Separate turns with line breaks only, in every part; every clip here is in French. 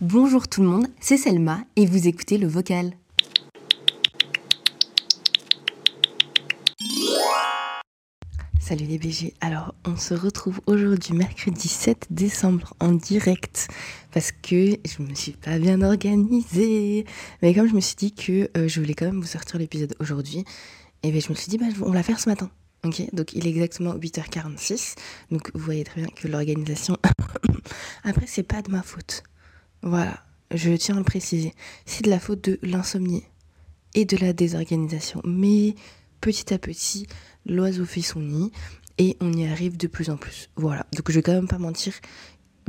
Bonjour tout le monde, c'est Selma et vous écoutez le vocal. Salut les BG, alors on se retrouve aujourd'hui mercredi 7 décembre en direct parce que je me suis pas bien organisée. Mais comme je me suis dit que euh, je voulais quand même vous sortir l'épisode aujourd'hui, et bien je me suis dit bah, on va faire ce matin. Ok, donc il est exactement 8h46, donc vous voyez très bien que l'organisation... Après c'est pas de ma faute. Voilà, je tiens à le préciser. C'est de la faute de l'insomnie et de la désorganisation. Mais petit à petit, l'oiseau fait son nid et on y arrive de plus en plus. Voilà, donc je vais quand même pas mentir,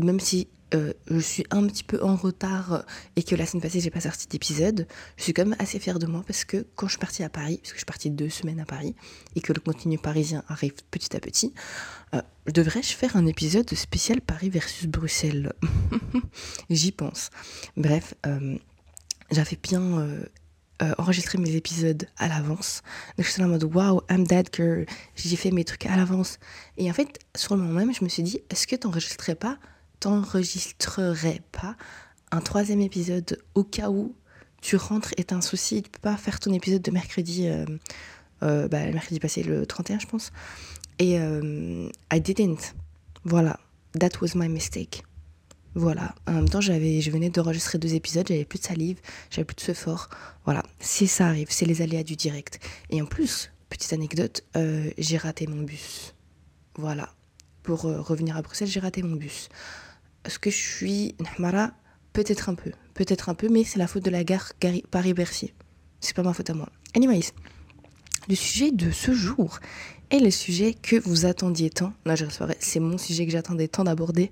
même si euh, je suis un petit peu en retard et que la semaine passée j'ai pas sorti d'épisode, je suis quand même assez fière de moi parce que quand je suis partie à Paris, parce que je suis partie deux semaines à Paris et que le contenu parisien arrive petit à petit, euh, devrais-je faire un épisode spécial Paris versus Bruxelles? J'y pense. Bref, euh, j'avais bien enregistré mes épisodes à l'avance. Donc je suis en mode wow, I'm that girl. J'ai fait mes trucs à l'avance. Et en fait, sur le moment même, je me suis dit, est-ce que t'enregistrais pas t'enregistrerais pas un troisième épisode au cas où tu rentres et t'as un souci, tu peux pas faire ton épisode de mercredi, euh, euh, bah, mercredi passé, le 31 je pense. Et euh, I didn't. Voilà, that was my mistake. Voilà, en même temps j'avais, je venais d'enregistrer deux épisodes, j'avais plus de salive, j'avais plus de ce fort. Voilà, si ça arrive, c'est les aléas du direct. Et en plus, petite anecdote, j'ai raté mon bus. Voilà, pour revenir à Bruxelles, j'ai raté mon bus. Est-ce que je suis Nahmara Peut-être un peu, peut-être un peu, mais c'est la faute de la gare Paris-Bercy. C'est pas ma faute à moi. Anyways, le sujet de ce jour est le sujet que vous attendiez tant. Là, je c'est mon sujet que j'attendais tant d'aborder.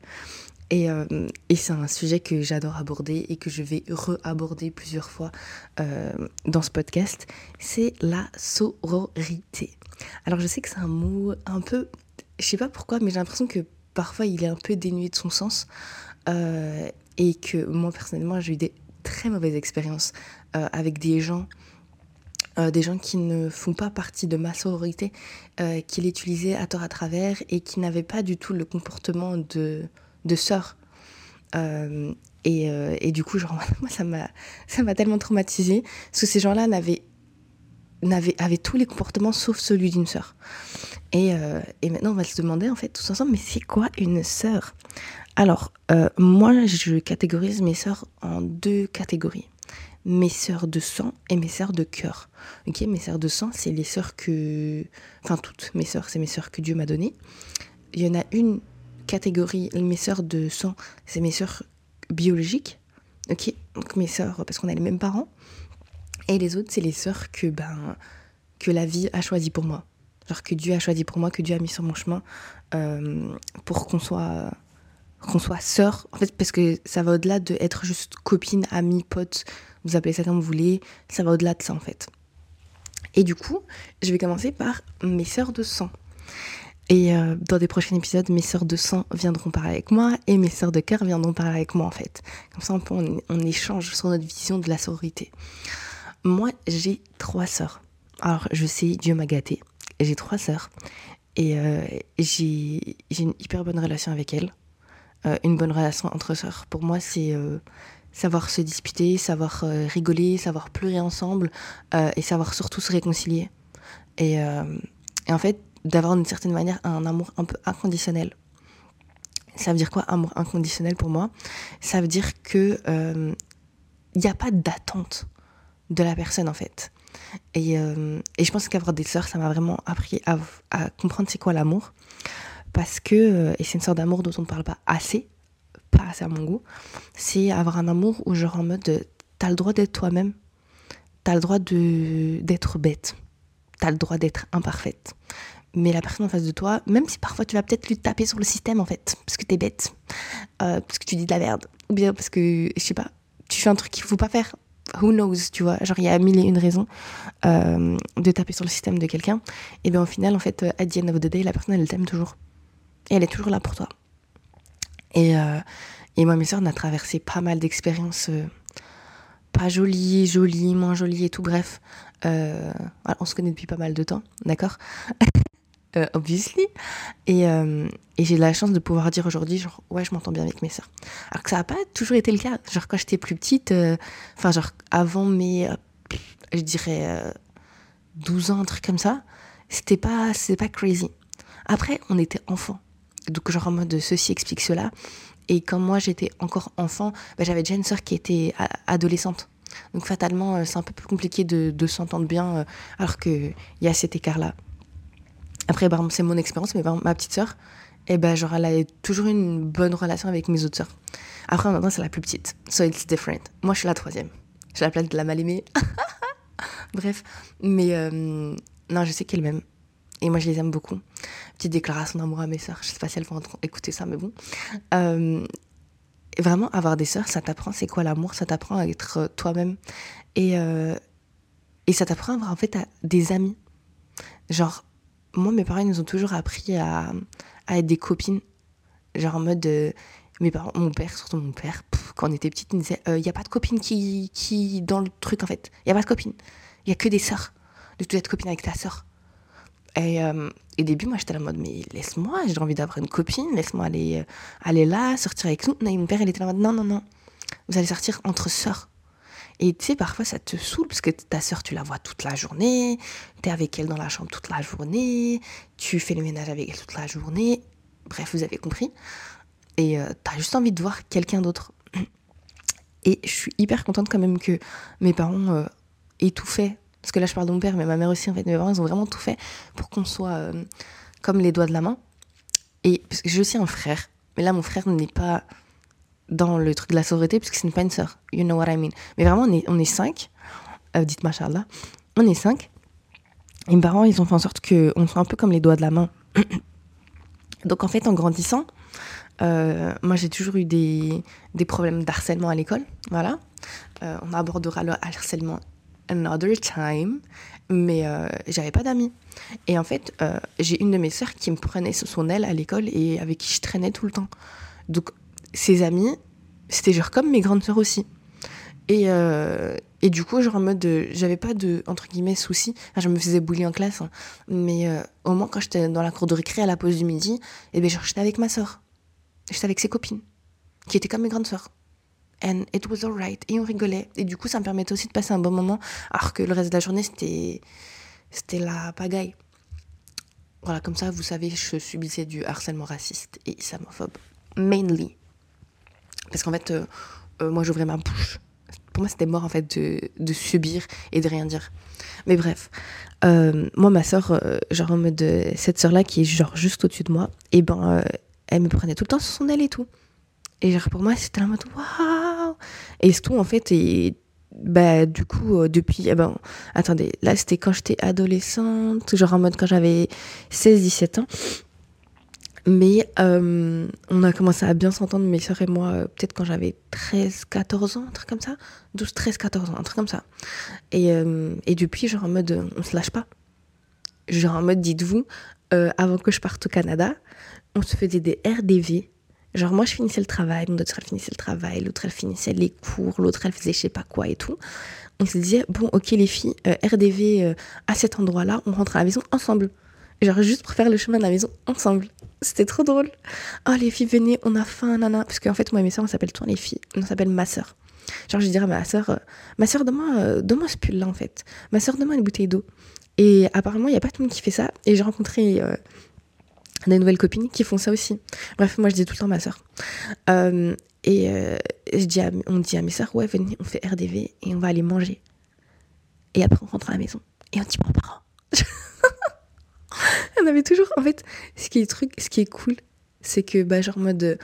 Et, euh, et c'est un sujet que j'adore aborder et que je vais re-aborder plusieurs fois euh, dans ce podcast. C'est la sororité. Alors, je sais que c'est un mot un peu. Je sais pas pourquoi, mais j'ai l'impression que parfois il est un peu dénué de son sens euh, et que moi personnellement j'ai eu des très mauvaises expériences euh, avec des gens euh, des gens qui ne font pas partie de ma sororité, qui l'utilisaient à tort à travers et qui n'avaient pas du tout le comportement de, de sœur. Et, et, du coup, genre, moi, ça m'a, tellement traumatisée, parce que ces gens-là n'avaient, avaient tous les comportements sauf celui d'une sœur. Euh, et, maintenant, on va se demander, en fait, tous ensemble, mais c'est quoi une sœur? Alors, euh, moi, je catégorise mes sœurs en deux catégories. Mes sœurs de sang et mes sœurs de cœur. Ok, mes sœurs de sang, c'est les sœurs que... Enfin, toutes mes sœurs, c'est mes sœurs que Dieu m'a données. Il y en a une catégorie, mes sœurs de sang, c'est mes sœurs biologiques. Ok, donc mes sœurs, parce qu'on a les mêmes parents. Et les autres, c'est les sœurs que, ben, que la vie a choisi pour moi genre que Dieu a choisi pour moi, que Dieu a mis sur mon chemin euh, pour qu'on soit qu'on soit sœur en fait parce que ça va au-delà de juste copine, amie, pote, vous appelez ça comme vous voulez, ça va au-delà de ça en fait. Et du coup, je vais commencer par mes sœurs de sang. Et euh, dans des prochains épisodes, mes sœurs de sang viendront parler avec moi et mes sœurs de cœur viendront parler avec moi en fait. Comme ça, on, on échange sur notre vision de la sororité. Moi, j'ai trois sœurs. Alors, je sais, Dieu m'a gâtée j'ai trois sœurs et euh, j'ai une hyper bonne relation avec elles. Euh, une bonne relation entre sœurs. Pour moi, c'est euh, savoir se disputer, savoir rigoler, savoir pleurer ensemble et savoir surtout se réconcilier. Et, et en fait, d'avoir d'une certaine manière un amour un peu inconditionnel. Ça veut dire quoi, amour inconditionnel pour moi? Ça veut dire que il n'y a pas d'attente de la personne en fait. Euh, et, je pense qu'avoir des sœurs, ça m'a vraiment appris à, comprendre c'est quoi l'amour. Parce que, euh, et c'est une sorte d'amour dont on ne parle pas assez, pas assez à mon goût, c'est avoir un amour où genre en mode, t'as le droit d'être toi-même, t'as le droit d'être bête, t'as le droit d'être imparfaite. Mais la personne en face de toi, même si parfois tu vas peut-être lui taper sur le système en fait, parce que t'es bête, euh, parce que tu dis de la merde, ou bien parce que, je sais pas, tu fais un truc qu'il faut pas faire, who knows, tu vois, genre il y a mille et une raisons euh, de taper sur le système de quelqu'un, et bien au final, en fait, euh, at the end of the day, la personne, elle t'aime toujours. Et elle est toujours là pour toi. Et, euh, et moi, mes soeurs, on a traversé pas mal d'expériences pas jolies, jolies, moins jolies et tout, bref. on se connaît depuis pas mal de temps, d'accord? Euh, obviously. Et, euh, et j'ai la chance de pouvoir dire aujourd'hui, genre, ouais, je m'entends bien avec mes sœurs. Alors que ça n'a pas toujours été le cas. Genre, quand j'étais plus petite, enfin, genre, avant mes, je dirais, 12 ans, un truc comme ça, c'était pas, pas crazy. Après, on était enfants. Donc, genre, en mode ceci explique cela. Et quand moi, j'étais encore enfant, bah, j'avais déjà une sœur qui était adolescente. Donc fatalement, c'est un peu plus compliqué de, de s'entendre bien alors qu'il y a cet écart-là. Après, bah, c'est mon expérience, mais ma petite sœur, eh ben, genre, elle a toujours une bonne relation avec mes autres sœurs. Après, maintenant, c'est la plus petite. So it's different. Moi, je suis la troisième. Je la place de la mal aimée. Bref. Mais euh, non, je sais qu'elle m'aime. Et moi, je les aime beaucoup. Petite déclaration d'amour à mes sœurs. Je sais pas si elles vont écouter ça, mais bon. Euh, vraiment, avoir des sœurs, ça t'apprend c'est quoi l'amour. Ça t'apprend à être toi-même. Et, euh, et ça t'apprend à avoir en fait des amis. Genre, moi, mes parents, ils nous ont toujours appris à, à être des copines. Genre en mode. Euh, mes parents, mon père, surtout mon père, quand on était petite, il disait il euh, n'y a pas de copine qui, qui. dans le truc en fait. Il n'y a pas de copine. Il n'y a que des sœurs. De tout être copine avec ta sœur. Et, euh, au début, moi, j'étais la mode, mais laisse-moi, j'ai envie d'avoir une copine, laisse-moi aller, aller là, sortir avec nous. Non, mon père, il était la mode, non, non, non. Vous allez sortir entre sœurs. Et tu sais, parfois ça te saoule parce que ta sœur, tu la vois toute la journée, tu es avec elle dans la chambre toute la journée, tu fais le ménage avec elle toute la journée. Bref, vous avez compris. Et euh, tu as juste envie de voir quelqu'un d'autre. Et je suis hyper contente quand même que mes parents euh, aient tout fait. Parce que là, je parle de mon père, mais ma mère aussi, en fait. Mes parents, ils ont vraiment tout fait pour qu'on soit euh, comme les doigts de la main. Et parce que j'ai aussi un frère. Mais là, mon frère n'est pas dans le truc de la sororité, puisque ce n'est pas une sœur. You know what I mean. Mais vraiment, on est, on est cinq. Euh, dites machallah. On est cinq. Et mes parents, ils ont fait en sorte qu'on soit un peu comme les doigts de la main. Donc en fait, en grandissant, euh, moi j'ai toujours eu des, des problèmes d'harcèlement à l'école. Voilà. Euh, on abordera le harcèlement another time. Mais euh, j'avais pas d'amis. Et en fait, j'ai une de mes sœurs qui me prenait sous son aile à l'école et avec qui je traînais tout le temps. Donc ses amis, c'était genre comme mes grandes sœurs aussi. Et, euh, et du coup, genre en mode, j'avais pas de, entre guillemets, soucis. je me faisais bouler en classe, hein. mais euh, au moins quand j'étais dans la cour de récré à la pause du midi, et eh ben, j'étais avec ma sœur. J'étais avec ses copines, qui étaient comme mes grandes sœurs. And it was alright. Et on rigolait. Et du coup, ça me permettait aussi de passer un bon moment, alors que le reste de la journée, c'était, c'était la pagaille. Voilà, comme ça, vous savez, je subissais du harcèlement raciste et islamophobe. Mainly. Parce qu'en fait, euh, euh, moi, j'ouvrais ma bouche. Pour moi, c'était mort, en fait, de, subir et de rien dire. Mais bref, euh, moi, ma soeur, genre en mode, cette soeur là qui est genre juste au-dessus de moi, et ben, elle me prenait tout le temps sur son aile et tout. Et genre, pour moi, c'était en mode, waouh! Et tout, en fait, et bah, du coup, depuis, eh ben, attendez, là, c'était quand j'étais adolescente, genre en mode quand j'avais 16-17 ans. Mais euh, on a commencé à bien s'entendre, mes soeurs et moi, euh, peut-être quand j'avais 13, 14 ans, un truc comme ça. 12, 13, 14 ans, un truc comme ça. Et, euh, et depuis, genre en mode, on se lâche pas. Genre en mode, dites-vous, avant que je parte au Canada, on se faisait des RDV. Genre moi, je finissais le travail, mon autre, elle finissait le travail, l'autre, elle finissait les cours, l'autre, elle faisait je sais pas quoi et tout. On se disait, bon, ok les filles, RDV à cet endroit-là, on rentre à la maison ensemble. Genre juste pour faire le chemin de la maison ensemble. C'était trop drôle. Oh les filles, venez, on a faim, nana. Parce qu'en fait, moi et mes soeurs, on s'appelle toi les filles. On s'appelle ma soeur. Genre je dirais à ma soeur, euh, ma soeur, donne-moi euh, ce pull là en fait. Ma soeur, donne-moi une bouteille d'eau. Et apparemment, il n'y a pas tout le monde qui fait ça. Et j'ai rencontré euh, des nouvelles copines qui font ça aussi. Bref, moi je dis tout le temps ma soeur. et je dis on dit à mes soeurs, ouais, venez, on fait RDV et on va aller manger. Et après, on rentre à la maison. Et on dit, bon, parents. on avait toujours. En fait, ce qui est, truc, ce qui est cool, c'est que, bah, genre, mode.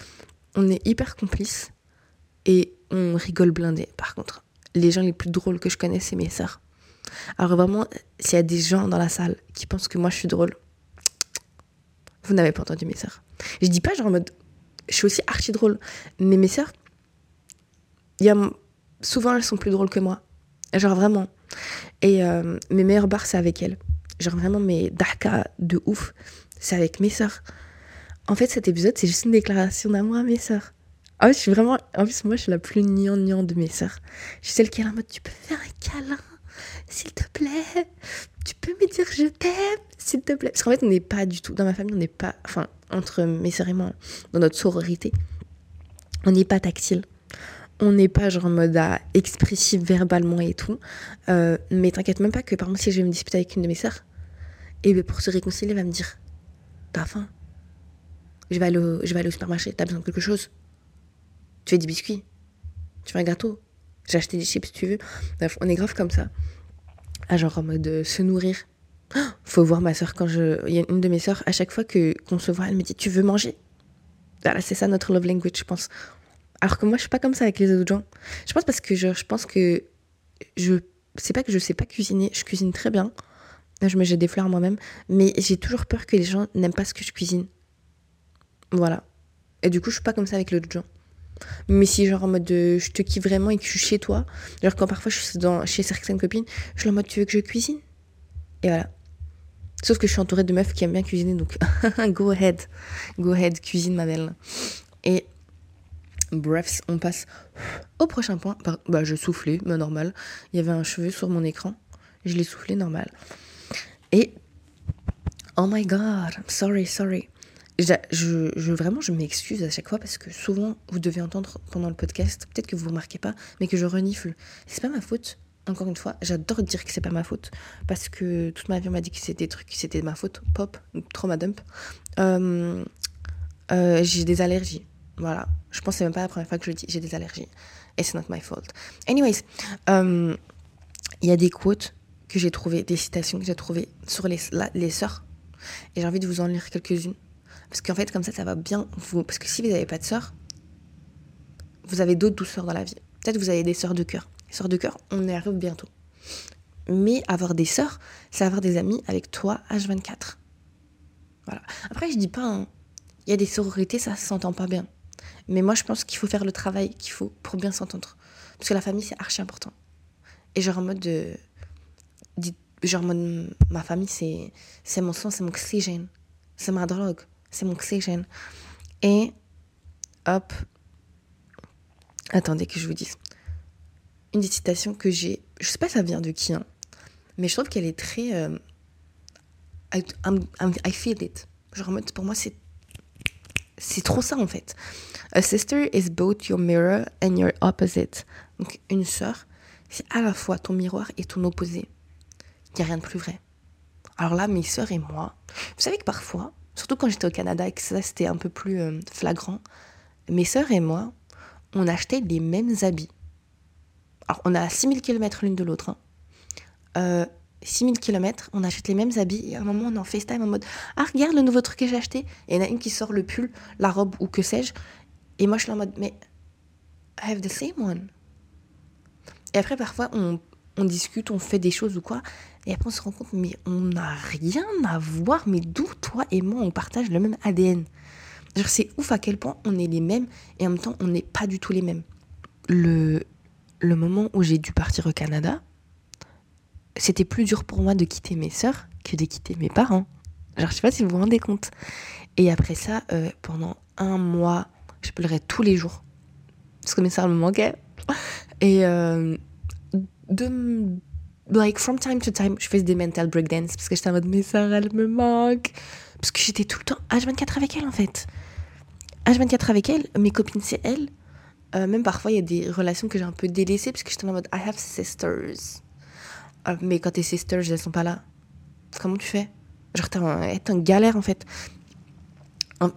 On est hyper complices et on rigole blindé. Par contre, les gens les plus drôles que je connais, c'est mes sœurs. Alors, vraiment, s'il y a des gens dans la salle qui pensent que moi je suis drôle, vous n'avez pas entendu mes sœurs. Je dis pas, genre, en mode. Je suis aussi archi drôle. Mais mes sœurs, y a, souvent, elles sont plus drôles que moi. Genre, vraiment. Et euh, mes meilleures barres, c'est avec elles genre vraiment mes daka de ouf, c'est avec mes sœurs. En fait, cet épisode, c'est juste une déclaration d'amour à mes sœurs. Ah je suis vraiment. En plus, moi, je suis la plus nian de mes sœurs. Je suis celle qui est en mode Tu peux faire un câlin, s'il te plaît? Tu peux me dire je t'aime, s'il te plaît? Parce qu'en fait, on n'est pas du tout, dans ma famille, on n'est pas, enfin, entre mes sœurs et moi, dans notre sororité, on n'est pas tactile. On n'est pas genre en mode à expressif verbalement et tout. Euh, mais t'inquiète même pas que, par exemple, si je vais me disputer avec une de mes sœurs, et bien pour se réconcilier, elle va me dire T'as faim je vais, aller au, je vais au supermarché, t'as besoin de quelque chose Tu veux des biscuits Tu veux un gâteau J'ai acheté des chips si tu veux. Bref, on est grave comme ça. À genre en mode euh, se nourrir. faut voir ma soeur quand je. Il y a une de mes soeurs, à chaque fois que qu'on se voit, elle me dit Tu veux manger? Voilà, c'est ça notre love language, je pense. Alors que moi, je suis pas comme ça avec les autres gens. Je pense parce que je, je pense que je. C'est pas que je sais pas cuisiner, je cuisine très bien. Je me jette des fleurs moi-même. Mais j'ai toujours peur que les gens n'aiment pas ce que je cuisine. Voilà. Et du coup, je suis pas comme ça avec les autres gens. Mais si, genre, en mode je te kiffe vraiment et que je suis chez toi, genre, quand parfois je suis dans, chez certaines copines, je suis en mode tu veux que je cuisine? Et voilà. Sauf que je suis entourée de meufs qui aiment bien cuisiner, donc go ahead. Go ahead, cuisine, ma belle. Et bref, on passe au prochain point. Bah, je soufflais, mais normal. Il y avait un cheveu sur mon écran. Je l'ai soufflé normal. Et oh my god, sorry, sorry. Je, vraiment, je m'excuse à chaque fois parce que souvent, vous devez entendre pendant le podcast, peut-être que vous ne remarquez pas, mais que je renifle. C'est pas ma faute. Encore une fois, j'adore dire que c'est pas ma faute parce que toute ma vie on m'a dit que c'était des trucs, c'était ma faute. Pop, trop ma dump. Euh, euh, j'ai des allergies. Voilà. Je pense que c'est même pas la première fois que je le dis. J'ai des allergies. Et c'est not my fault. Anyways, euh, il y a des quotes que j'ai trouvées, des citations que j'ai trouvées sur les, les sœurs. Et j'ai envie de vous en lire quelques-unes. Parce qu'en fait, comme ça, ça va bien vous. Parce que si vous n'avez pas de sœurs, vous avez d'autres douceurs dans la vie. Peut-être vous avez des sœurs de cœur. Sœurs de cœur, on y arrive bientôt. Mais avoir des sœurs, c'est avoir des amis avec toi H24. Voilà. Après, je dis pas, hein, il y a des sororités, ça s'entend pas bien. Mais moi, je pense qu'il faut faire le travail qu'il faut pour bien s'entendre. Parce que la famille, c'est archi important. Et genre en mode de genre ma famille c'est c'est mon sang c'est mon oxygène. C'est ma drogue. C'est mon oxygène. Et hop. Attendez que je vous dise. Une des citations que j'ai je sais pas ça vient de qui hein, mais je trouve qu'elle est très euh, I, I, feel it. Genre pour moi c'est c'est trop ça en fait. A sister is both your mirror and your opposite. Donc une sœur c'est à la fois ton miroir et ton opposé il n'y a rien de plus vrai. Alors là, mes sœurs et moi, vous savez que parfois, surtout quand j'étais au Canada et que ça c'était un peu plus euh, flagrant, mes sœurs et moi, on achetait les mêmes habits. Alors on a 6000 km l'une de l'autre. Hein. Euh, 6000 km, on achète les mêmes habits et à un moment on est en FaceTime en mode Ah, regarde le nouveau truc que j'ai acheté. Et il y en a une qui sort le pull, la robe ou que sais-je. Et moi je suis en mode Mais I have the same one. Et après, parfois, on discute, on fait des choses ou quoi. Et après, on se rend compte, mais on n'a rien à voir. Mais d'où toi et moi, on partage le même ADN C'est ouf à quel point on est les mêmes et en même temps, on n'est pas du tout les mêmes. Le, le moment où j'ai dû partir au Canada, c'était plus dur pour moi de quitter mes sœurs que de quitter mes parents. Genre, je sais pas si vous vous rendez compte. Et après ça, euh, pendant un mois, je pleurais tous les jours. Parce que mes sœurs me manquaient. Et, euh, de like from time to time je fais des mental breakdance parce que j'étais en mode mais Sarah elle me manque parce que j'étais tout le temps H24 avec elle en fait H24 avec elle mes copines c'est elle euh, même parfois il y a des relations que j'ai un peu délaissées parce que j'étais en mode I have sisters euh, mais quand tes sisters elles sont pas là comment tu fais? Genre t'es en, galère en fait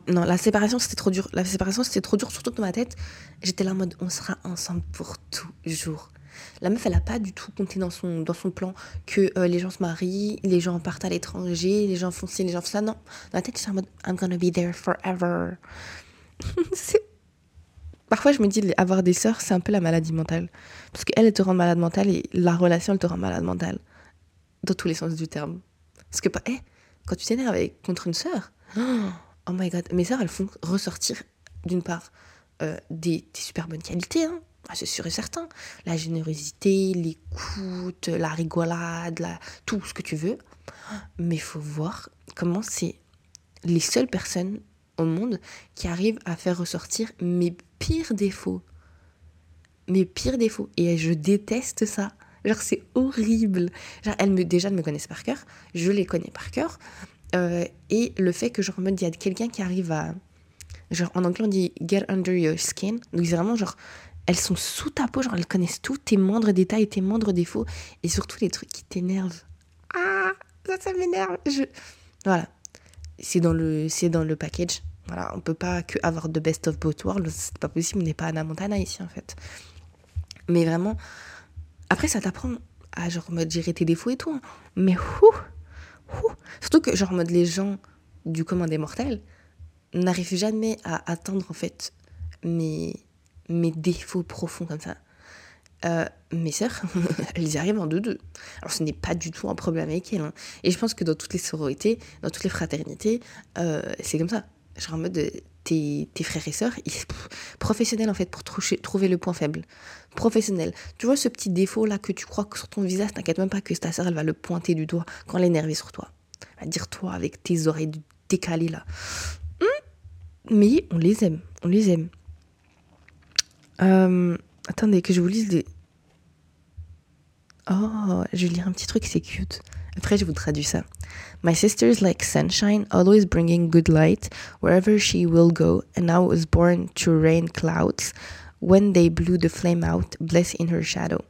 non, la séparation c'était trop dur. La séparation c'était trop dur, surtout dans ma tête. J'étais là en mode on sera ensemble pour toujours. La meuf, elle a pas du tout compté dans son, dans son plan que euh, les gens se marient, les gens partent à l'étranger, les gens font ci, les gens font ça. Non, dans la tête, c'est en mode I'm gonna be there forever. Parfois, je me dis, avoir des sœurs, c'est un peu la maladie mentale. Parce qu'elle, elle te rend malade mentale et la relation, elle te rend malade mentale. Dans tous les sens du terme. Parce que, hey, quand tu t'énerves contre une sœur, oh my god, mes sœurs, elles font ressortir, d'une part, euh, des, des, super bonnes qualités, hein, c'est sûr et certain. La générosité, l'écoute, la rigolade, la... tout ce que tu veux. Mais il faut voir comment c'est les seules personnes au monde qui arrivent à faire ressortir mes pires défauts. Mes pires défauts. Et je déteste ça. Genre, c'est horrible. Genre, elles me, déjà, elles me connaissent par cœur. Je les connais par cœur. Euh, et le fait que, genre, en mode, il y a quelqu'un qui arrive à. Genre, en anglais, on dit get under your skin. Donc, c'est vraiment genre, elles sont sous ta peau, genre, elles connaissent tous tes moindres détails, tes moindres défauts. Et surtout les trucs qui t'énervent. Ah, ça, ça m'énerve. Je... Voilà. C'est dans, le, c'est dans le package. Voilà, on peut pas que avoir de best of both worlds. C'est pas possible. On n'est pas Anna Montana ici, en fait. Mais vraiment. Après, ça t'apprend à, genre, mode gérer tes défauts et tout. Hein. Mais, ouh, Surtout que, genre, mode les gens du commun des mortels n'arrivent jamais à atteindre, en fait, mes, mes défauts profonds comme ça. Euh, mes sœurs, elles y arrivent en deux-deux. Alors ce n'est pas du tout un problème avec elles. Hein. Et je pense que dans toutes les sororités, dans toutes les fraternités, euh, c'est comme ça. Genre en mode, tes, tes frères et sœurs, ils, professionnels en fait, pour trouver le point faible. Professionnel. Tu vois ce petit défaut là que tu crois que sur ton visage, t'inquiète même pas que ta sœur, elle va le pointer du doigt quand elle est énervée sur toi. Va dire toi avec tes oreilles décalées là. Hum, mais on les aime, on les aime. Euh, attendez, que je vous lise des. Oh, je vais lire un petit truc, c'est cute. Après, je vous traduis ça. My sister is like sunshine, always bringing good light wherever she will go, and now was born to rain clouds. When they blew the flame out, bless in her shadow.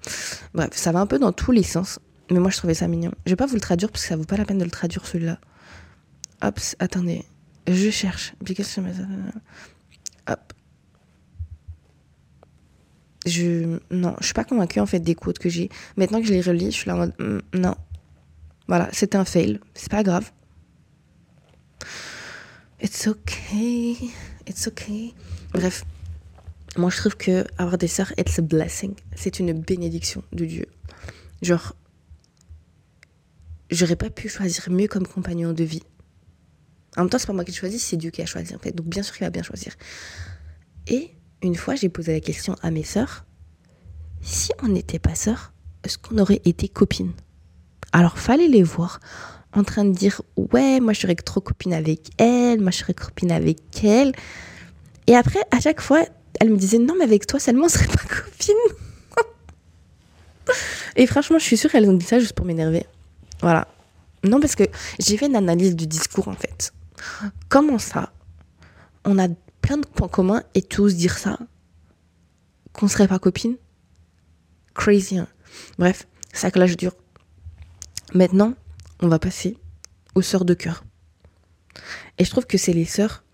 Bref, ça va un peu dans tous les sens, mais moi je trouvais ça mignon. Je vais pas vous le traduire parce que ça vaut pas la peine de le traduire celui-là. Hop, attendez, je cherche. Hop je non, je suis pas convaincue en fait des quotes que j'ai. Maintenant que je les relis, je suis là en mode mm, non. Voilà, c'était un fail, c'est pas grave. It's okay, it's okay. Bref, moi je trouve que avoir des sœurs, it's a blessing. C'est une bénédiction de Dieu. Genre, j'aurais pas pu choisir mieux comme compagnon de vie. En même temps, c'est pas moi qui choisis, c'est Dieu qui a choisi en fait. Donc bien sûr qu'il va bien choisir. Et une fois, j'ai posé la question à mes sœurs si on n'était pas sœurs, est-ce qu'on aurait été copines? Alors, fallait les voir en train de dire ouais, moi je serais trop copine avec elle, moi je serais copine avec elle. Et après, à chaque fois, elle me disait non, mais avec toi seulement on serait pas copine. Et franchement, je suis sûre qu'elles ont dit ça juste pour m'énerver. Voilà. Non, parce que j'ai fait une analyse du discours en fait. Comment ça? On a plein de points communs et tous dire ça Qu'on serait pas copines Crazy. Hein Bref, ça clash dur. Maintenant, on va passer aux sœurs de cœur. Et je trouve que c'est les sœurs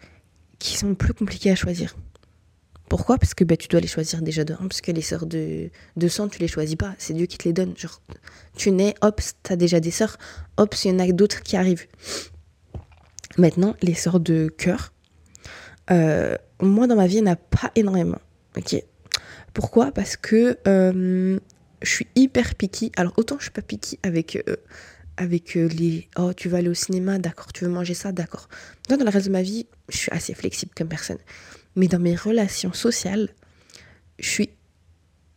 qui sont plus compliquées à choisir. Pourquoi? Parce que bah, tu dois les choisir déjà de parce que les sœurs de, de sang, tu les choisis pas, c'est Dieu qui te les donne. Genre, tu nais, hop, t'as déjà des sœurs, hop, il y en a d'autres qui arrivent. Maintenant, les sœurs de cœur, euh, moi, dans ma vie, il pas énormément. Ok. Pourquoi? Parce que euh, je suis hyper picky. Alors, autant je suis pas picky avec, euh, avec les Oh, tu vas aller au cinéma, d'accord. Tu veux manger ça, d'accord. Dans le reste de ma vie, je suis assez flexible comme personne. Mais dans mes relations sociales, je suis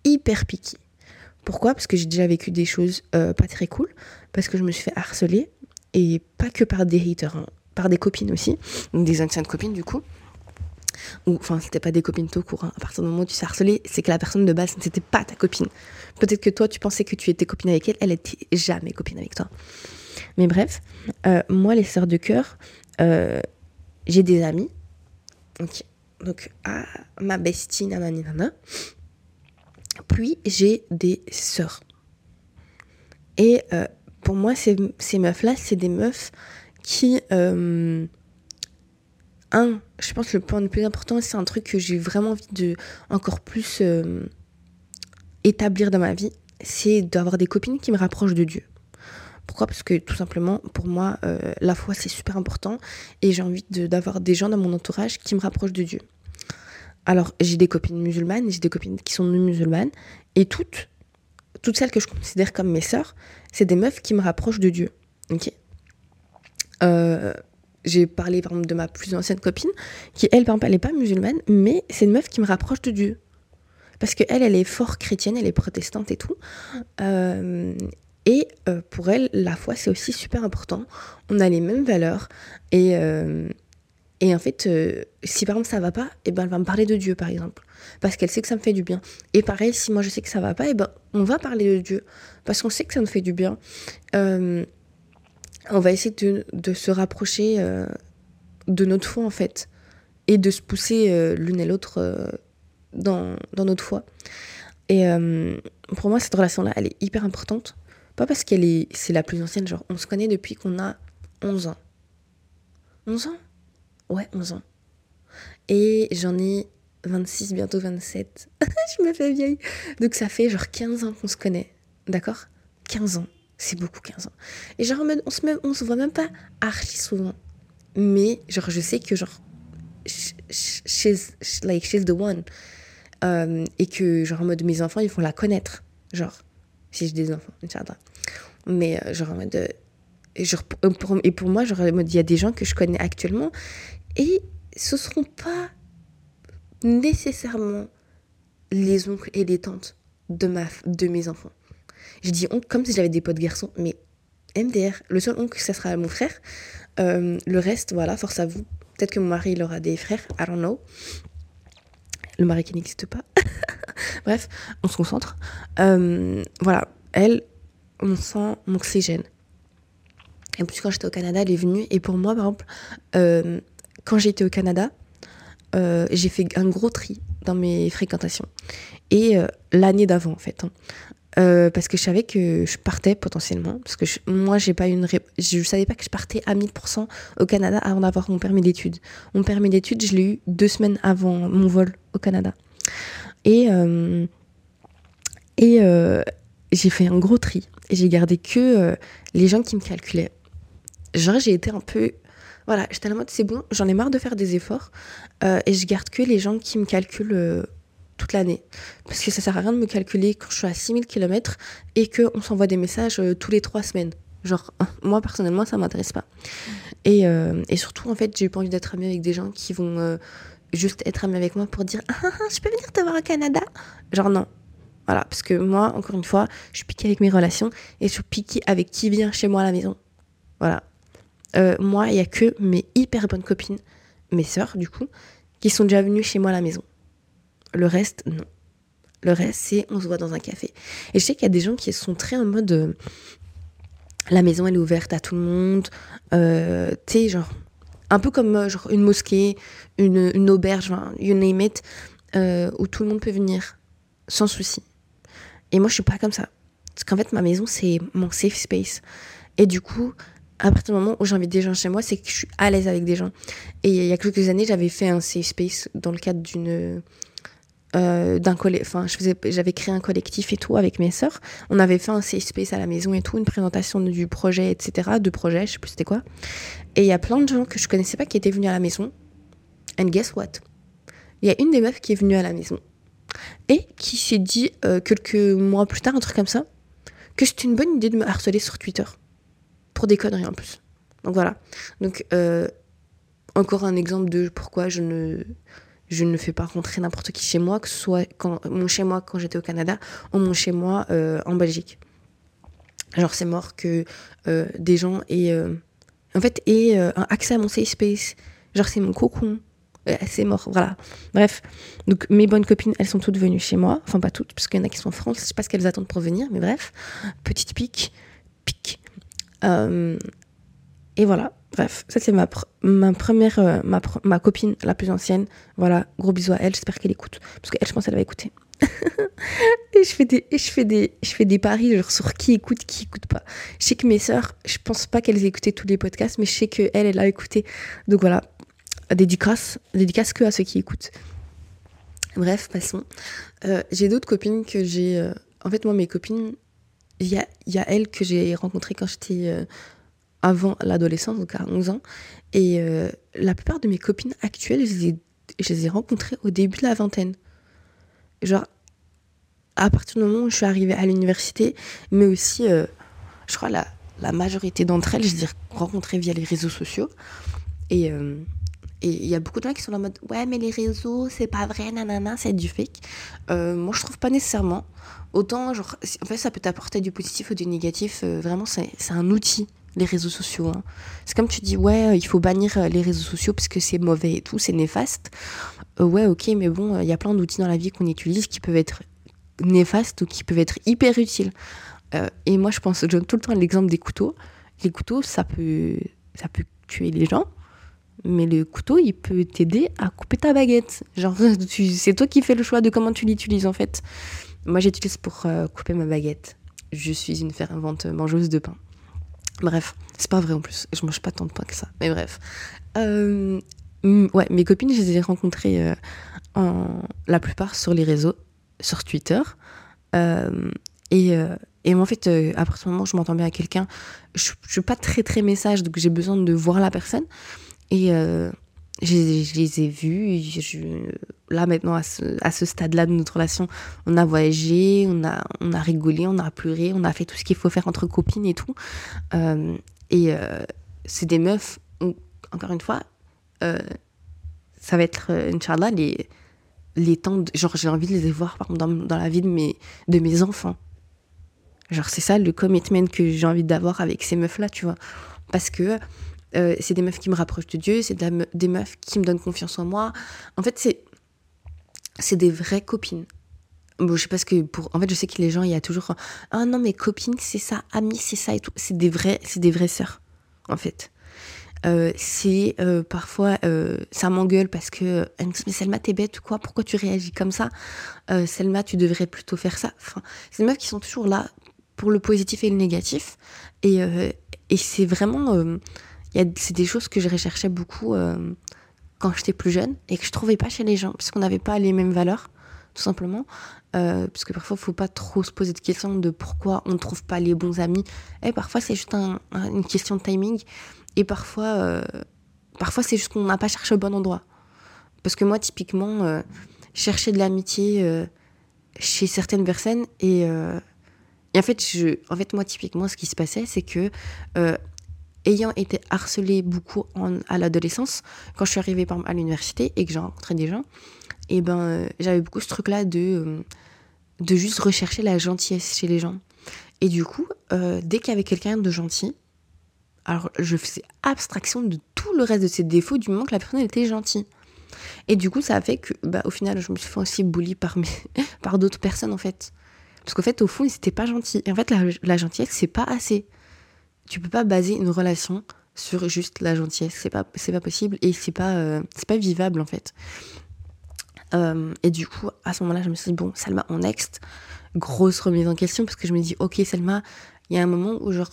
hyper picky. Pourquoi? Parce que j'ai déjà vécu des choses pas très cool. Parce que je me suis fait harceler. Et pas que par des haters, hein, par des copines aussi. des anciennes copines, du coup ou enfin c'était pas des copines tout court, hein. à partir du moment où tu sais harceler, c'est que la personne de base c'était pas ta copine. Peut-être que toi tu pensais que tu étais copine avec elle, elle était jamais copine avec toi. Mais bref, euh, moi les sœurs de cœur, euh, j'ai des amis, donc, donc ah, ma bestie nanana, nana. puis j'ai des sœurs. Et euh, pour moi ces, ces meufs-là, c'est des meufs qui un, je pense que le point le plus important, c'est un truc que j'ai vraiment envie de encore plus euh, établir dans ma vie, c'est d'avoir des copines qui me rapprochent de Dieu. Pourquoi? Parce que tout simplement, pour moi, euh, la foi, c'est super important et j'ai envie d'avoir des gens dans mon entourage qui me rapprochent de Dieu. Alors, j'ai des copines musulmanes, j'ai des copines qui sont non musulmanes et toutes, toutes celles que je considère comme mes sœurs, c'est des meufs qui me rapprochent de Dieu. Ok? Euh, j'ai parlé par exemple de ma plus ancienne copine, qui elle, par exemple, elle n'est pas musulmane, mais c'est une meuf qui me rapproche de Dieu. Parce qu'elle, elle est fort chrétienne, elle est protestante et tout. Euh, et euh, pour elle, la foi, c'est aussi super important. On a les mêmes valeurs. Et, euh, Et en fait, si par exemple ça va pas, et eh ben elle va me parler de Dieu par exemple, parce qu'elle sait que ça me fait du bien. Et pareil, si moi je sais que ça va pas, et eh ben on va parler de Dieu, parce qu'on sait que ça nous fait du bien. Euh, on va essayer de, de se rapprocher euh, de notre foi en fait, et de se pousser l'une et l'autre dans, dans, notre foi. Et pour moi, cette relation-là, elle est hyper importante. Pas parce qu'elle est, c'est la plus ancienne, genre on se connaît depuis qu'on a 11 ans. 11 ans? Ouais, 11 ans. Et j'en ai 26, bientôt 27. je me fais vieille. Donc ça fait genre 15 ans qu'on se connaît. D'accord? 15 ans. C'est beaucoup 15 ans. Et genre on se, on se voit même pas archi souvent. Mais genre je sais que genre she's, like, she's the one. Euh, et que genre en mode mes enfants ils vont la connaître. Genre, si j'ai des enfants, Mais euh, genre en mode... Euh, et, pour, moi, genre, il y a des gens que je connais actuellement et ce seront pas nécessairement les oncles et les tantes de, ma, de mes enfants. Je dis oncle comme si j'avais des potes garçons, mais MDR, le seul oncle, ça sera mon frère. Euh, le reste, voilà, force à vous. Peut-être que mon mari, il aura des frères, I don't know. Le mari qui n'existe pas. Bref, on se concentre. Euh, voilà, elle, on sent mon oxygène. Et plus quand j'étais au Canada, elle est venue. Et pour moi, par exemple, euh, quand j'étais au Canada, euh, j'ai fait un gros tri dans mes fréquentations. Et l'année d'avant, en fait. Hein. Parce que je savais que je partais potentiellement. Parce que moi, j'ai pas une je ne savais pas que je partais à 1000% au Canada avant d'avoir mon permis d'études. Mon permis d'études, je l'ai eu deux semaines avant mon vol au Canada. Et, et j'ai fait un gros tri. Et j'ai gardé que les gens qui me calculaient genre j'ai été un peu voilà j'étais en mode c'est bon j'en ai marre de faire des efforts euh, et je garde que les gens qui me calculent euh, toute l'année. Parce que ça sert à rien de me calculer quand je suis à 6000 km et que on s'envoie des messages euh, tous les trois semaines. Genre moi personnellement ça m'intéresse pas. Et, et, surtout en fait j'ai pas envie d'être amie avec des gens qui vont juste être amie avec moi pour dire ah, ah, ah, je peux venir te voir au Canada? Genre non. Voilà parce que moi encore une fois je suis piquée avec mes relations et je suis piquée avec qui vient chez moi à la maison. Voilà. Euh, moi, il y a que mes hyper bonnes copines, mes sœurs du coup, qui sont déjà venues chez moi à la maison. Le reste, non. Le reste, c'est on se voit dans un café. Et je sais qu'il y a des gens qui sont très en mode euh, la maison elle est ouverte à tout le monde. Euh, tu sais, genre, un peu comme genre, une mosquée, une, une auberge, you name it, où tout le monde peut venir sans souci. Et moi, je suis pas comme ça. Parce qu'en fait, ma maison, c'est mon safe space. Et du coup, à partir du moment où j'invite des gens chez moi, c'est que je suis à l'aise avec des gens. Et il y a quelques années, j'avais fait un safe space dans le cadre d'une euh, d'un enfin j'avais créé un collectif et tout avec mes sœurs. On avait fait un safe space à la maison et tout une présentation du projet etc de projet je sais plus c'était quoi. Et il y a plein de gens que je connaissais pas qui étaient venus à la maison. And guess what? Il y a une des meufs qui est venue à la maison et qui s'est dit euh, quelques mois plus tard un truc comme ça que c'était une bonne idée de me harceler sur Twitter. Pour des conneries en plus. Donc voilà. Donc euh, encore un exemple de pourquoi je ne je ne fais pas rentrer n'importe qui chez moi, que ce soit mon chez moi quand j'étais au Canada ou mon chez moi euh, en Belgique. Genre c'est mort que euh, des gens aient en fait aient accès à mon safe space. Genre c'est mon cocon. c'est mort, voilà. Bref, donc mes bonnes copines, elles sont toutes venues chez moi. Enfin, pas toutes, parce qu'il y en a qui sont en France. Je sais pas ce qu'elles attendent pour venir, mais bref. Petite pique, pique. Euh, et voilà, bref, ça c'est ma, ma première, euh, ma, ma, copine la plus ancienne. Voilà, gros bisous à elle, j'espère qu'elle écoute. Parce qu'elle, je pense qu'elle va écouter. et je fais des, je fais des, je fais des paris sur qui écoute, qui écoute pas. Je sais que mes sœurs, je pense pas qu'elles aient écouté tous les podcasts, mais je sais qu'elle, elle a écouté. Donc voilà, dédicace, dédicace que à ceux qui écoutent. Bref, passons. Euh, j'ai d'autres copines que j'ai. En fait, moi, mes copines, il y a, y a, elle que j'ai rencontrée quand j'étais euh, avant l'adolescence, donc à 11 ans. Et euh, la plupart de mes copines actuelles, je les, ai, rencontrées au début de la vingtaine. Genre, à partir du moment où je suis arrivée à l'université, mais aussi, euh, je crois, la, majorité d'entre elles, je les ai rencontrées via les réseaux sociaux. Et il y a beaucoup de gens qui sont en mode ouais mais les réseaux c'est pas vrai nanana c'est du fake moi je trouve pas nécessairement Autant, genre, en fait, ça peut t'apporter du positif ou du négatif. Euh, vraiment, c'est un outil. Les réseaux sociaux. Hein. C'est comme tu dis, ouais, il faut bannir les réseaux sociaux parce que c'est mauvais et tout, c'est néfaste. ouais, ok, mais bon, il y a plein d'outils dans la vie qu'on utilise qui peuvent être néfastes ou qui peuvent être hyper utiles. et moi, je pense, je donne tout le temps l'exemple des couteaux. Les couteaux, ça peut, ça peut tuer les gens mais le couteau, il peut t'aider à couper ta baguette. Genre, c'est toi qui fais le choix de comment tu l'utilises en fait. Moi, j'utilise pour euh, couper ma baguette. Je suis une fervente mangeuse de pain. Bref, c'est pas vrai en plus. Je mange pas tant de pain que ça. Mais bref. Euh, ouais, mes copines, je les ai rencontrées euh, en, la plupart sur les réseaux, sur Twitter. et, et moi, en fait, à partir du moment où je m'entends bien avec quelqu'un, je, je suis pas très très message, donc j'ai besoin de voir la personne. Et euh, je, les ai vus. Je, là, maintenant, à ce, ce stade-là de notre relation, on a voyagé, on a, on a rigolé, on a pleuré, on a fait tout ce qu'il faut faire entre copines et tout. Euh, et euh, c'est des meufs, encore une fois, ça va être, Inch'Allah, les, les temps. De, genre, j'ai envie de les voir, par exemple, dans, dans la vie de mes, de mes enfants. Genre, c'est ça le commitment que j'ai envie d'avoir avec ces meufs-là, tu vois. Parce que euh, c'est des meufs qui me rapprochent de Dieu, c'est des meufs qui me donnent confiance en moi. En fait, c'est c'est des vraies copines. Bon, je sais pas ce que pour en fait, je sais que les gens il y a toujours ah non mais copines, c'est ça, amies, c'est ça et tout, c'est des vrais c'est des vraies sœurs en fait. Euh, c'est euh, parfois ça m'engueule parce que elle me dit mais Selma t'es bête quoi? Pourquoi tu réagis comme ça? Selma tu devrais plutôt faire ça c'est des meufs qui sont toujours là pour le positif et le négatif. Et, et c'est vraiment c'est des choses que je recherchais beaucoup euh, quand j'étais plus jeune et que je trouvais pas chez les gens parce qu'on n'avait pas les mêmes valeurs tout simplement. Euh, parce que parfois il faut pas trop se poser de questions de pourquoi on ne trouve pas les bons amis. Et parfois c'est juste une question de timing. Et parfois euh, parfois c'est juste qu'on n'a pas cherché au bon endroit. Parce que moi typiquement chercher de l'amitié chez certaines personnes et, et en fait je en fait moi typiquement ce qui se passait c'est que ayant été harcelée beaucoup à l'adolescence, quand je suis arrivée à l'université et que j'ai rencontré des gens, et eh ben euh, j'avais beaucoup ce truc-là de, euh, de juste rechercher la gentillesse chez les gens. Et du coup, euh, dès qu'il y avait quelqu'un de gentil, alors je faisais abstraction de tout le reste de ses défauts du moment que la personne était gentille. Et du coup, ça a fait que, bah, au final, je me suis fait aussi bully par, par d'autres personnes, en fait. Parce qu'en fait, au fond, ils n'étaient pas gentils. Et en fait, la, la gentillesse, c'est pas assez tu peux pas baser une relation sur juste la gentillesse. C'est pas, c'est pas possible et c'est pas, euh, c'est pas vivable en fait. Euh, et du coup, à ce moment-là, je me suis dit, bon, Salma, en next, grosse remise en question parce que je me dis, ok, Salma, il y a un moment où genre.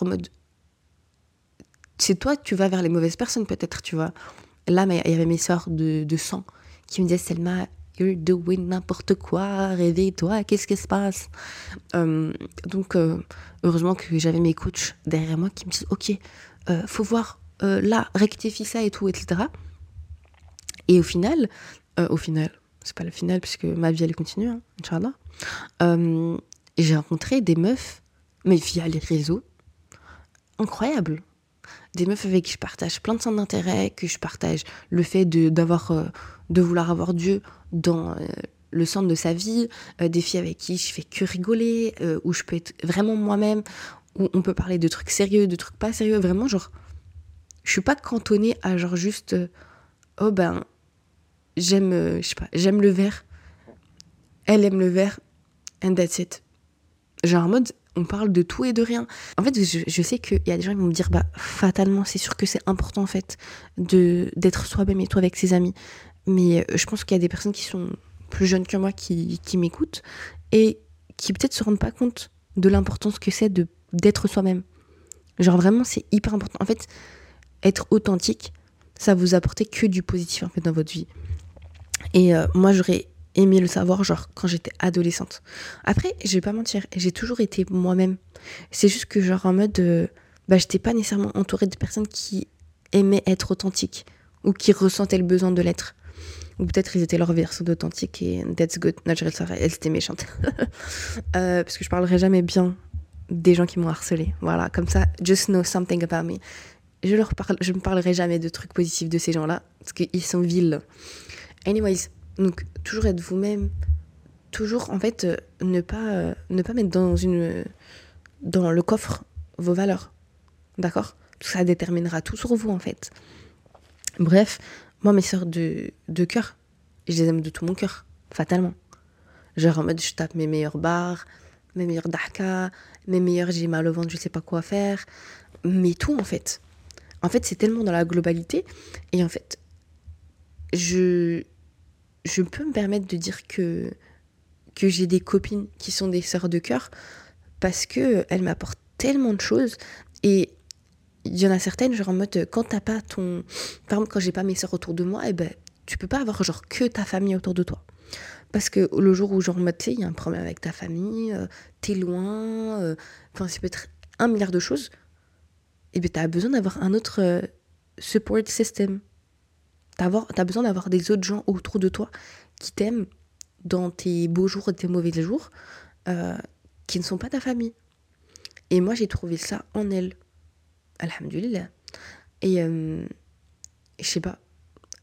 C'est toi, tu vas vers les mauvaises personnes peut-être, tu vois. Là, il y avait mes soeurs de, de sang qui me disaient, Selma, you're doing n'importe quoi, réveille-toi, qu'est-ce qui se passe? Euh, Donc, heureusement que j'avais mes coachs derrière moi qui me disent ok euh, faut voir euh, là rectifie ça et tout etc et au final euh, au final c'est pas le final puisque ma vie elle continue hein, Inch'Allah. J'ai rencontré des meufs mais via les réseaux incroyables. Des meufs avec qui je partage plein de centres d'intérêt que je partage le fait de d'avoir de vouloir avoir Dieu dans le centre de sa vie, euh, des filles avec qui je fais que rigoler, euh, où je peux être vraiment moi-même, où on peut parler de trucs sérieux, de trucs pas sérieux, vraiment genre, je suis pas cantonnée à genre juste, euh, oh ben, j'aime, je sais pas, j'aime le verre, elle aime le verre, and that's it. Genre en mode, on parle de tout et de rien. En fait, je, sais qu'il y a des gens qui vont me dire, bah, fatalement, c'est sûr que c'est important, en fait, d'être soi-même et toi avec ses amis. Mais je pense qu'il y a des personnes qui sont plus jeunes que moi qui, qui m'écoutent et qui peut-être se rendent pas compte de l'importance que c'est d'être soi-même. Genre vraiment c'est hyper important. En fait, être authentique, ça vous apporter que du positif en fait dans votre vie. Et euh, moi j'aurais aimé le savoir genre quand j'étais adolescente. Après, je vais pas mentir, j'ai toujours été moi-même. C'est juste que genre en mode euh, bah j'étais pas nécessairement entourée de personnes qui aimaient être authentiques ou qui ressentaient le besoin de l'être. Ou peut-être ils étaient leur version d'authentique et that's good. Naturel elle était méchante. euh, parce que je parlerai jamais bien des gens qui m'ont harcelé. Voilà, comme ça, just know something about me. Je leur parle, je me parlerai jamais de trucs positifs de ces gens-là parce qu'ils sont vils. Anyways, donc toujours être vous-même, toujours en fait euh, ne pas euh, ne pas mettre dans une dans le coffre vos valeurs, d'accord? Ça déterminera tout sur vous, en fait. Bref, moi, mes sœurs de, de cœur, je les aime de tout mon cœur, fatalement. Genre en mode, je tape mes meilleurs bars, mes meilleurs dahka, mes meilleurs j'ai mal au ventre, je sais pas quoi faire. Mais tout, en fait. En fait, c'est tellement dans la globalité. Et en fait, je, je peux me permettre de dire que, que j'ai des copines qui sont des sœurs de cœur parce que elles m'apportent tellement de choses. Et il y en a certaines, genre en mode, quand t'as pas ton. Par exemple, quand j'ai pas mes sœurs autour de moi, et eh ben, tu peux pas avoir genre que ta famille autour de toi. Parce que le jour où, genre, tu sais, il y a un problème avec ta famille, euh, t'es loin, euh, enfin, ça peut être un milliard de choses, et eh ben, t'as besoin d'avoir un autre euh, support system. T'as as besoin d'avoir des autres gens autour de toi qui t'aiment dans tes beaux jours et tes mauvais jours, qui ne sont pas ta famille. Et moi, j'ai trouvé ça en elle. Alhamdulillah. Et euh, je sais pas,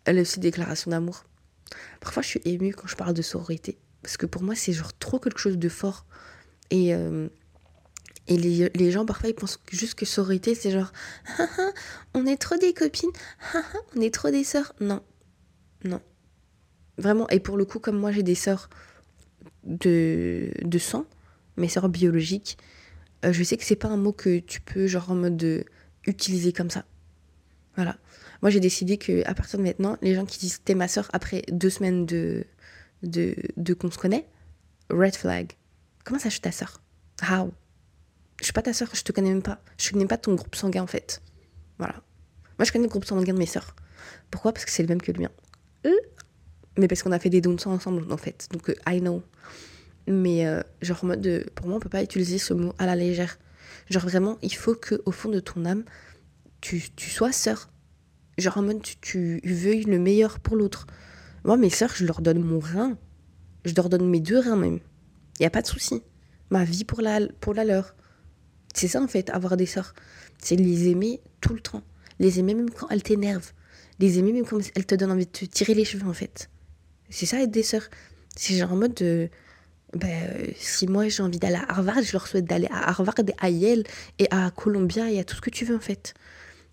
elle a aussi déclaration d'amour. Parfois, je suis émue quand je parle de sororité. Parce que pour moi, c'est genre trop quelque chose de fort. Et, euh, et les, les, gens, parfois, ils pensent juste que sororité, c'est genre, on est trop des copines, on est trop des sœurs. Non, non. Vraiment. Et pour le coup, comme moi, j'ai des sœurs de, de sang, mes sœurs biologiques, euh, je sais que c'est pas un mot que tu peux, genre, en mode de utiliser comme ça. Voilà. Moi, j'ai décidé que à partir de maintenant, les gens qui disent t'es ma soeur après deux semaines de, de, de qu'on se connaît, red flag. Comment ça, je suis ta soeur How? Je suis pas ta soeur, je te connais même pas. Je connais pas ton groupe sanguin en fait. Voilà. Moi, je connais le groupe sanguin de mes soeurs. Pourquoi? Parce que c'est le même que le mien. Euh, mais parce qu'on a fait des dons de sang ensemble en fait. Donc, euh, I know. Mais euh, genre en mode de, pour moi, on peut pas utiliser ce mot à la légère. Genre vraiment, il faut que au fond de ton âme, tu, tu sois sœur. Genre en mode, tu, veuilles le meilleur pour l'autre. Moi, mes sœurs, je leur donne mon rein. Je leur donne mes deux reins même. Il n'y a pas de souci. Ma vie pour la, pour la leur. C'est ça en fait, avoir des sœurs. C'est les aimer tout le temps. Les aimer même quand elles t'énervent. Les aimer même quand elles te donnent envie de te tirer les cheveux en fait. C'est ça être des sœurs. C'est genre en mode de ben, si moi j'ai envie d'aller à Harvard, je leur souhaite d'aller à Harvard et à Yale et à Columbia et à tout ce que tu veux en fait.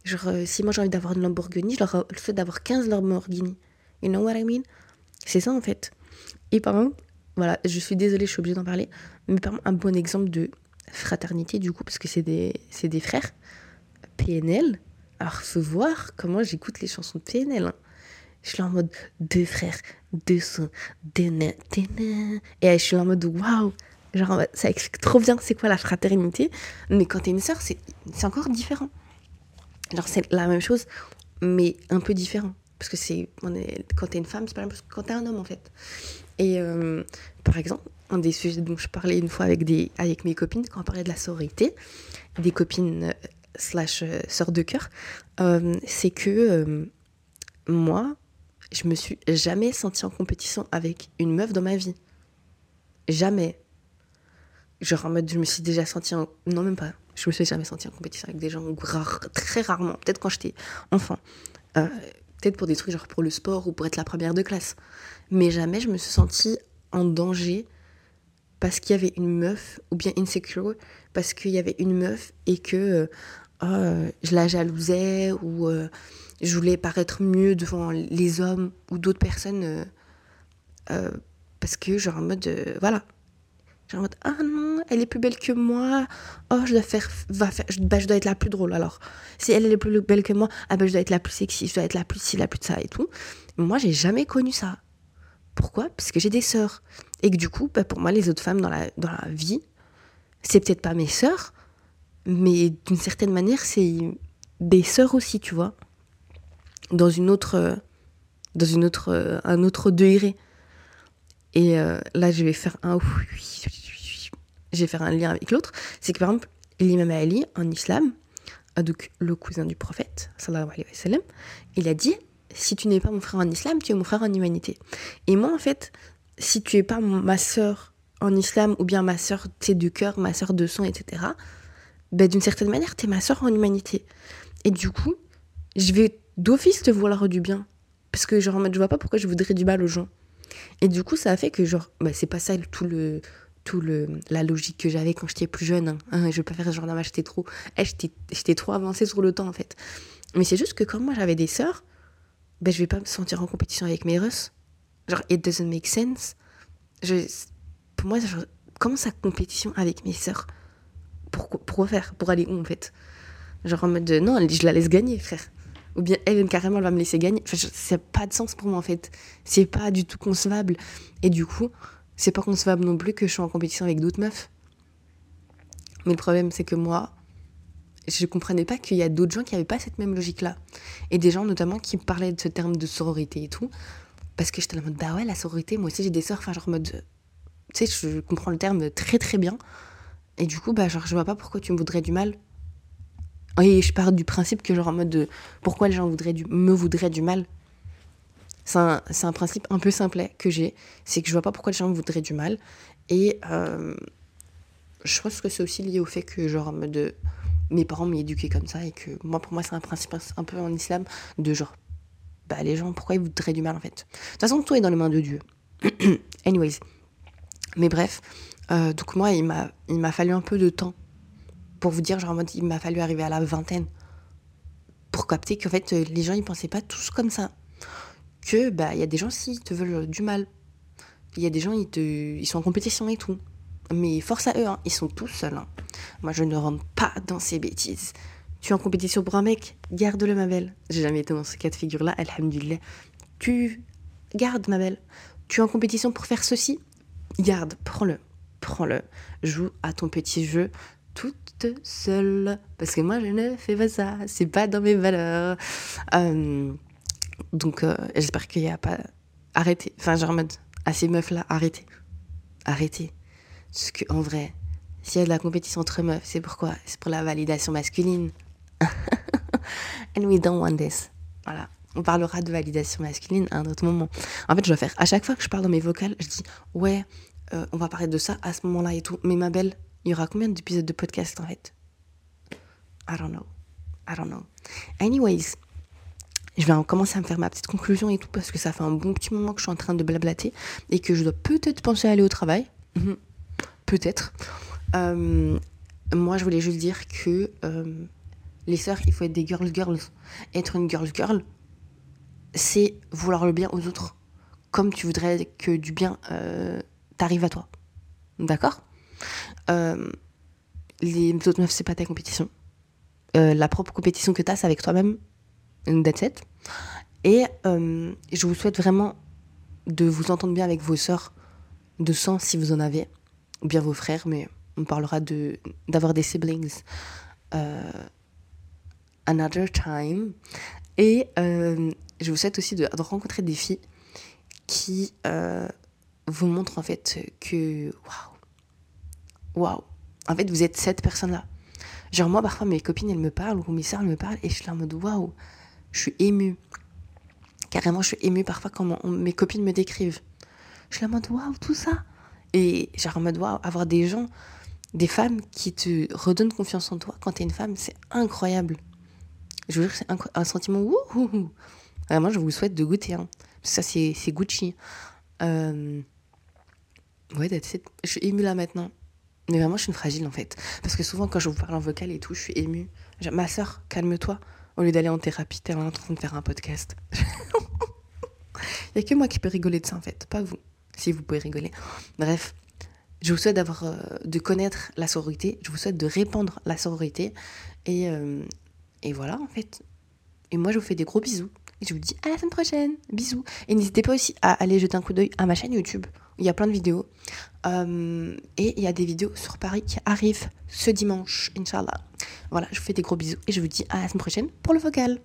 Genre, euh, si moi j'ai envie d'avoir une Lamborghini, je leur souhaite d'avoir 15 Lamborghini. You know what I mean? C'est ça en fait. Et par exemple, voilà, je suis désolée, je suis obligée d'en parler, mais par exemple, un bon exemple de fraternité du coup, parce que c'est des, des frères, PNL. Alors, faut voir comment j'écoute les chansons de PNL. Hein. Je suis là en mode deux frères, deux sons, deux nains, des nains. Et je suis en mode waouh, genre ça explique trop bien c'est quoi la fraternité. Mais quand t'es une sœur, c'est encore différent. Genre c'est la même chose, mais un peu différent. Parce que c'est quand t'es une femme, c'est pas la même chose que quand t'es un homme en fait. Et euh, par exemple, un des sujets dont je parlais une fois avec, des, avec mes copines, quand on parlait de la sororité, des copines euh, slash euh, sœurs de cœur, c'est que moi, je me suis jamais sentie en compétition avec une meuf dans ma vie. Jamais. Genre en mode, je me suis déjà sentie en... Non, même pas. Je me suis jamais sentie en compétition avec des gens très rarement. Peut-être quand j'étais enfant. Euh, peut-être pour des trucs genre pour le sport ou pour être la première de classe. Mais jamais je me suis sentie en danger parce qu'il y avait une meuf ou bien insecure parce qu'il y avait une meuf et que euh, oh, je la jalousais ou euh, je voulais paraître mieux devant les hommes ou d'autres personnes euh, euh, parce que genre en mode euh, voilà. Genre en mode ah non elle est plus belle que moi. Oh je dois faire va faire bah, je dois être la plus drôle alors. Si elle, est plus belle que moi ah bah je dois être la plus sexy je dois être la plus ci la plus de ça et tout. Moi j'ai jamais connu ça. Pourquoi? Parce que j'ai des sœurs. Et que du coup bah, pour moi les autres femmes dans la dans la vie c'est peut-être pas mes sœurs mais d'une certaine manière c'est des sœurs aussi tu vois dans une autre dans une autre un autre degré. Et euh, là je vais faire un je faire un lien avec l'autre. C'est que par exemple l'imam Ali en islam donc le cousin du prophète sallallahu alayhi wa sallam il a dit si tu n'es pas mon frère en islam tu es mon frère en humanité et moi en fait si tu es pas ma sœur en islam ou bien ma sœur de cœur ma sœur de sang etc ben, d'une certaine manière tu es ma sœur en humanité. Et du coup je vais d'office te vouloir du bien. Parce que, genre, je vois pas pourquoi je voudrais du mal aux gens. Et du coup, ça a fait que, genre, bah, c'est pas ça tout le, tout le, la logique que j'avais quand j'étais plus jeune. Hein. Hein, je vais pas faire genre d'image, j'étais trop, eh, j'étais trop avancée sur le temps en fait. Mais c'est juste que quand moi j'avais des sœurs, ben je vais pas me sentir en compétition avec mes russes. Genre, it doesn't make sense. Je, pour moi, genre, comment ça compétition avec mes sœurs? Pour, pour faire? Pour aller où en fait? Genre en mode, non, je la laisse gagner, frère. Ou bien elle, carrément, elle va me laisser gagner. Enfin, ça n'a pas de sens pour moi en fait. C'est pas du tout concevable. Et du coup, c'est pas concevable non plus que je sois en compétition avec d'autres meufs. Mais le problème, c'est que moi, je comprenais pas qu'il y a d'autres gens qui n'avaient pas cette même logique-là. Et des gens notamment qui parlaient de ce terme de sororité et tout. Parce que j'étais en mode, bah ouais, la sororité, moi aussi j'ai des sœurs, enfin genre en mode, tu sais, je comprends le terme très très bien. Et du coup, bah genre, je vois pas pourquoi tu me voudrais du mal. Et je pars du principe que genre en mode, de, pourquoi les gens voudraient du, me voudraient du mal c'est un, un, principe un peu simplet que j'ai, c'est que je vois pas pourquoi les gens me voudraient du mal. Et euh, je pense que c'est aussi lié au fait que genre de mes parents m'y éduqué comme ça et que moi pour moi c'est un principe un peu en islam de genre bah les gens pourquoi ils voudraient du mal en fait. De toute façon tout est dans les mains de Dieu. Anyways. Mais bref, euh, donc moi il m'a fallu un peu de temps pour vous dire genre en mode il m'a fallu arriver à la vingtaine pour capter qu'en fait les gens ils pensaient pas tous comme ça que bah il y a des gens qui te veulent du mal. Il y a des gens ils te ils sont en compétition et tout. Mais force à eux, hein, ils sont tous seuls. Hein. Moi je ne rentre pas dans ces bêtises. Tu es en compétition pour un mec, garde-le ma belle. J'ai jamais été dans ce cas de figure là, alhamdulillah. Tu garde ma belle. Tu es en compétition pour faire ceci, garde, prends-le, prends-le. Joue à ton petit jeu toute seule. Parce que moi, je ne fais pas ça. C'est pas dans mes valeurs. Euh, donc, euh, j'espère qu'il n'y a pas. Arrêtez. Enfin, genre en mode, à ces meufs-là, arrêtez. Arrêtez. Parce qu'en vrai, s'il y a de la compétition entre meufs, c'est pourquoi? C'est pour la validation masculine. And we don't want this. Voilà. On parlera de validation masculine à un autre moment. En fait, je dois faire. À chaque fois que je parle dans mes vocales, je dis Ouais, euh, on va parler de ça à ce moment-là et tout. Mais ma belle, il y aura combien d'épisodes de podcast en fait? I don't know. I don't know. Anyways, je vais commencer à me faire ma petite conclusion et tout parce que ça fait un bon petit moment que je suis en train de blablater et que je dois peut-être penser à aller au travail. Mhm. peut-être. Euh, moi, je voulais juste dire que euh, les sœurs, il faut être des girls girls. Être une girls girl, c'est vouloir le bien aux autres, comme tu voudrais que du bien euh, t'arrive à toi. D'accord? Les autres meufs, c'est pas ta compétition. la propre compétition que tu as, c'est avec toi-même That's it. Et euh, je vous souhaite vraiment de vous entendre bien avec vos sœurs de sang si vous en avez, ou bien vos frères, mais on parlera de d'avoir des siblings euh, another time. Et euh, je vous souhaite aussi de, rencontrer des filles qui vous montrent en fait que waouh, waouh, en fait vous êtes cette personne-là. Genre moi parfois mes copines elles me parlent ou mes sœurs me parlent et je suis là en mode waouh je suis émue. Carrément, je suis émue parfois quand mes copines me décrivent. Je suis en mode waouh, tout ça. Et genre en mode waouh, avoir des gens, des femmes qui te redonnent confiance en toi quand t'es une femme, c'est incroyable. Je vous jure, c'est un, sentiment wouhou. Vraiment, je vous souhaite de goûter. Hein. Ça, c'est Gucci. Euh... Ouais, je suis émue là maintenant. Mais vraiment, je suis une fragile en fait. Parce que souvent, quand je vous parle en vocal et tout, je suis émue. Ma soeur, calme-toi. Au lieu d'aller en thérapie, t'es en train de faire un podcast. Il n'y a que moi qui peux rigoler de ça en fait, pas vous, si vous pouvez rigoler. Bref, je vous souhaite d'avoir, euh, de connaître la sororité, je vous souhaite de répandre la sororité. Et, euh, et voilà en fait. Et moi je vous fais des gros bisous. Et je vous dis à la semaine prochaine. Bisous. Et n'hésitez pas aussi à aller jeter un coup d'œil à ma chaîne YouTube. Il y a plein de vidéos. Euh, et il y a des vidéos sur Paris qui arrivent ce dimanche, Inch'Allah. Voilà, je vous fais des gros bisous et je vous dis à la semaine prochaine pour le vocal.